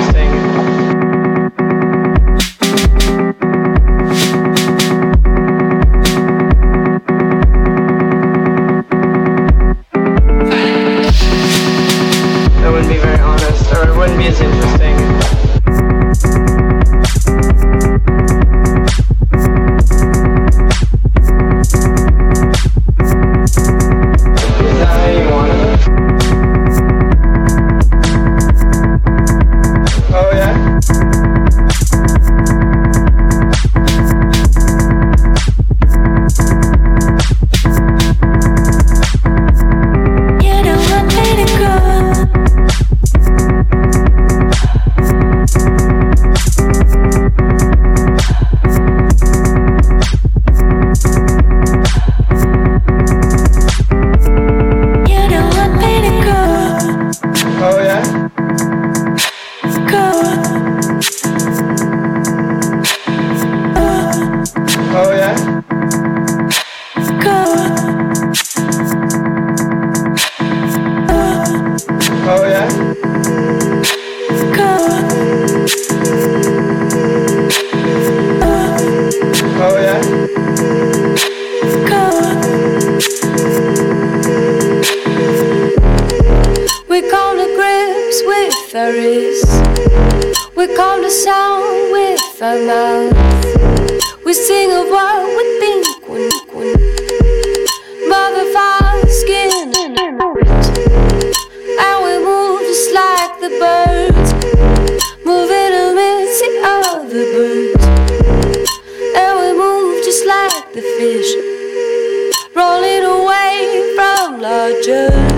You look